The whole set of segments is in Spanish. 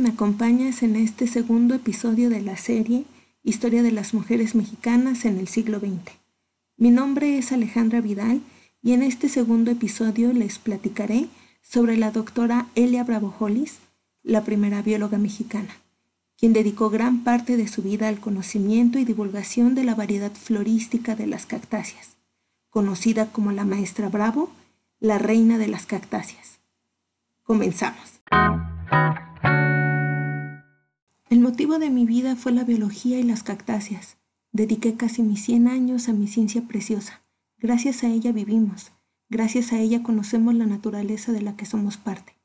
me acompañas en este segundo episodio de la serie Historia de las Mujeres Mexicanas en el siglo XX. Mi nombre es Alejandra Vidal y en este segundo episodio les platicaré sobre la doctora Elia Bravo Hollis, la primera bióloga mexicana, quien dedicó gran parte de su vida al conocimiento y divulgación de la variedad florística de las cactáceas, conocida como la maestra Bravo, la reina de las cactáceas. Comenzamos. El motivo de mi vida fue la biología y las cactáceas. Dediqué casi mis 100 años a mi ciencia preciosa. Gracias a ella vivimos. Gracias a ella conocemos la naturaleza de la que somos parte.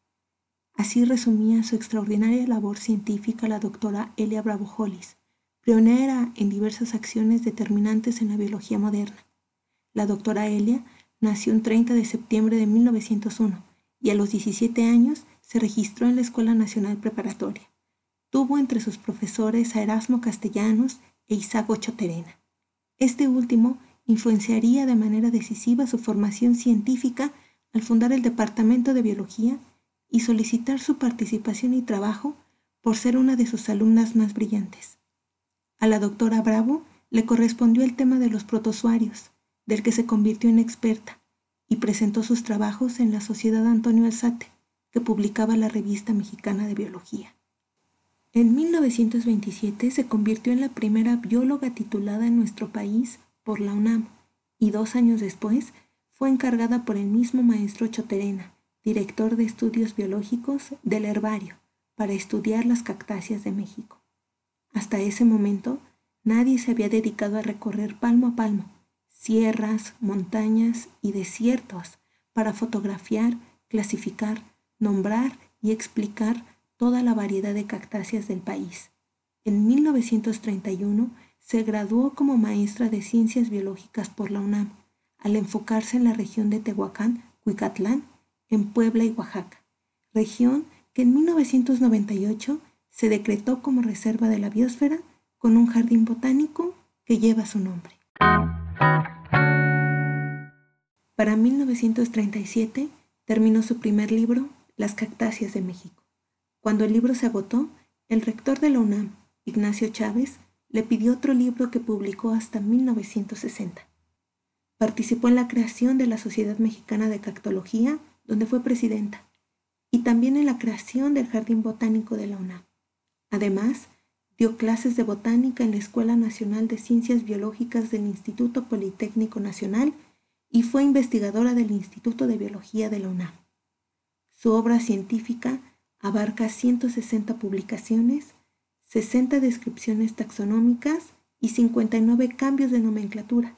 Así resumía su extraordinaria labor científica la doctora Elia Bravo Hollis, pionera en diversas acciones determinantes en la biología moderna. La doctora Elia nació el 30 de septiembre de 1901 y a los 17 años se registró en la Escuela Nacional Preparatoria. Tuvo entre sus profesores a Erasmo Castellanos e Isago Choterena. Este último influenciaría de manera decisiva su formación científica al fundar el Departamento de Biología y solicitar su participación y trabajo por ser una de sus alumnas más brillantes. A la doctora Bravo le correspondió el tema de los protozoarios, del que se convirtió en experta, y presentó sus trabajos en la Sociedad Antonio Alzate, que publicaba la Revista Mexicana de Biología. En 1927 se convirtió en la primera bióloga titulada en nuestro país por la UNAM y dos años después fue encargada por el mismo maestro Choterena, director de estudios biológicos del herbario, para estudiar las cactáceas de México. Hasta ese momento, nadie se había dedicado a recorrer palmo a palmo sierras, montañas y desiertos para fotografiar, clasificar, nombrar y explicar toda la variedad de cactáceas del país. En 1931 se graduó como maestra de ciencias biológicas por la UNAM, al enfocarse en la región de Tehuacán, Cuicatlán, en Puebla y Oaxaca, región que en 1998 se decretó como reserva de la biosfera con un jardín botánico que lleva su nombre. Para 1937 terminó su primer libro, Las cactáceas de México. Cuando el libro se agotó, el rector de la UNAM, Ignacio Chávez, le pidió otro libro que publicó hasta 1960. Participó en la creación de la Sociedad Mexicana de Cactología, donde fue presidenta, y también en la creación del Jardín Botánico de la UNAM. Además, dio clases de botánica en la Escuela Nacional de Ciencias Biológicas del Instituto Politécnico Nacional y fue investigadora del Instituto de Biología de la UNAM. Su obra científica Abarca 160 publicaciones, 60 descripciones taxonómicas y 59 cambios de nomenclatura.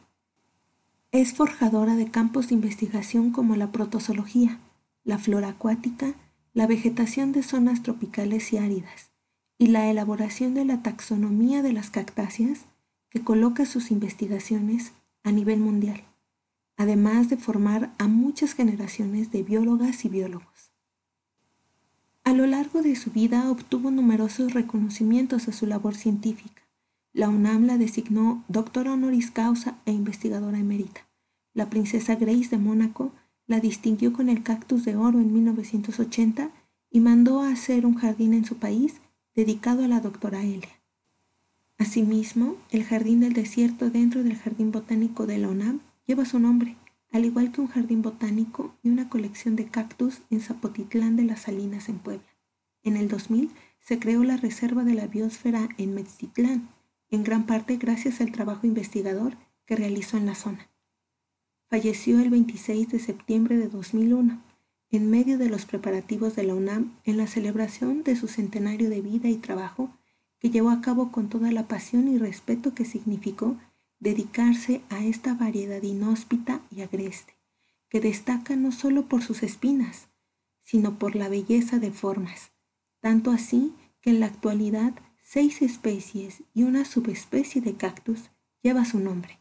Es forjadora de campos de investigación como la protozoología, la flora acuática, la vegetación de zonas tropicales y áridas, y la elaboración de la taxonomía de las cactáceas que coloca sus investigaciones a nivel mundial, además de formar a muchas generaciones de biólogas y biólogos. A lo largo de su vida obtuvo numerosos reconocimientos a su labor científica. La UNAM la designó doctora honoris causa e investigadora emérita. La princesa Grace de Mónaco la distinguió con el cactus de oro en 1980 y mandó a hacer un jardín en su país dedicado a la doctora Elia. Asimismo, el Jardín del Desierto dentro del Jardín Botánico de la UNAM lleva su nombre al igual que un jardín botánico y una colección de cactus en Zapotitlán de las Salinas en Puebla. En el 2000 se creó la Reserva de la Biosfera en Metztitlán, en gran parte gracias al trabajo investigador que realizó en la zona. Falleció el 26 de septiembre de 2001, en medio de los preparativos de la UNAM en la celebración de su centenario de vida y trabajo que llevó a cabo con toda la pasión y respeto que significó dedicarse a esta variedad inhóspita y agreste, que destaca no solo por sus espinas, sino por la belleza de formas, tanto así que en la actualidad seis especies y una subespecie de cactus lleva su nombre.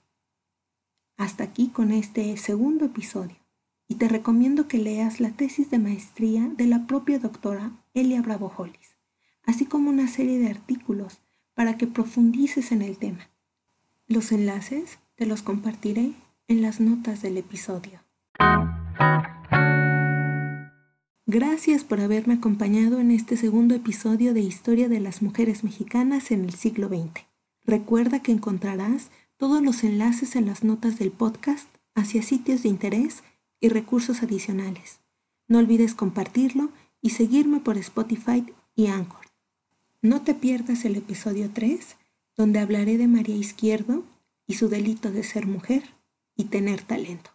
Hasta aquí con este segundo episodio y te recomiendo que leas la tesis de maestría de la propia doctora Elia Bravo Hollis, así como una serie de artículos para que profundices en el tema. Los enlaces te los compartiré en las notas del episodio. Gracias por haberme acompañado en este segundo episodio de Historia de las Mujeres Mexicanas en el siglo XX. Recuerda que encontrarás todos los enlaces en las notas del podcast hacia sitios de interés y recursos adicionales. No olvides compartirlo y seguirme por Spotify y Anchor. No te pierdas el episodio 3, donde hablaré de María Izquierdo y su delito de ser mujer y tener talento.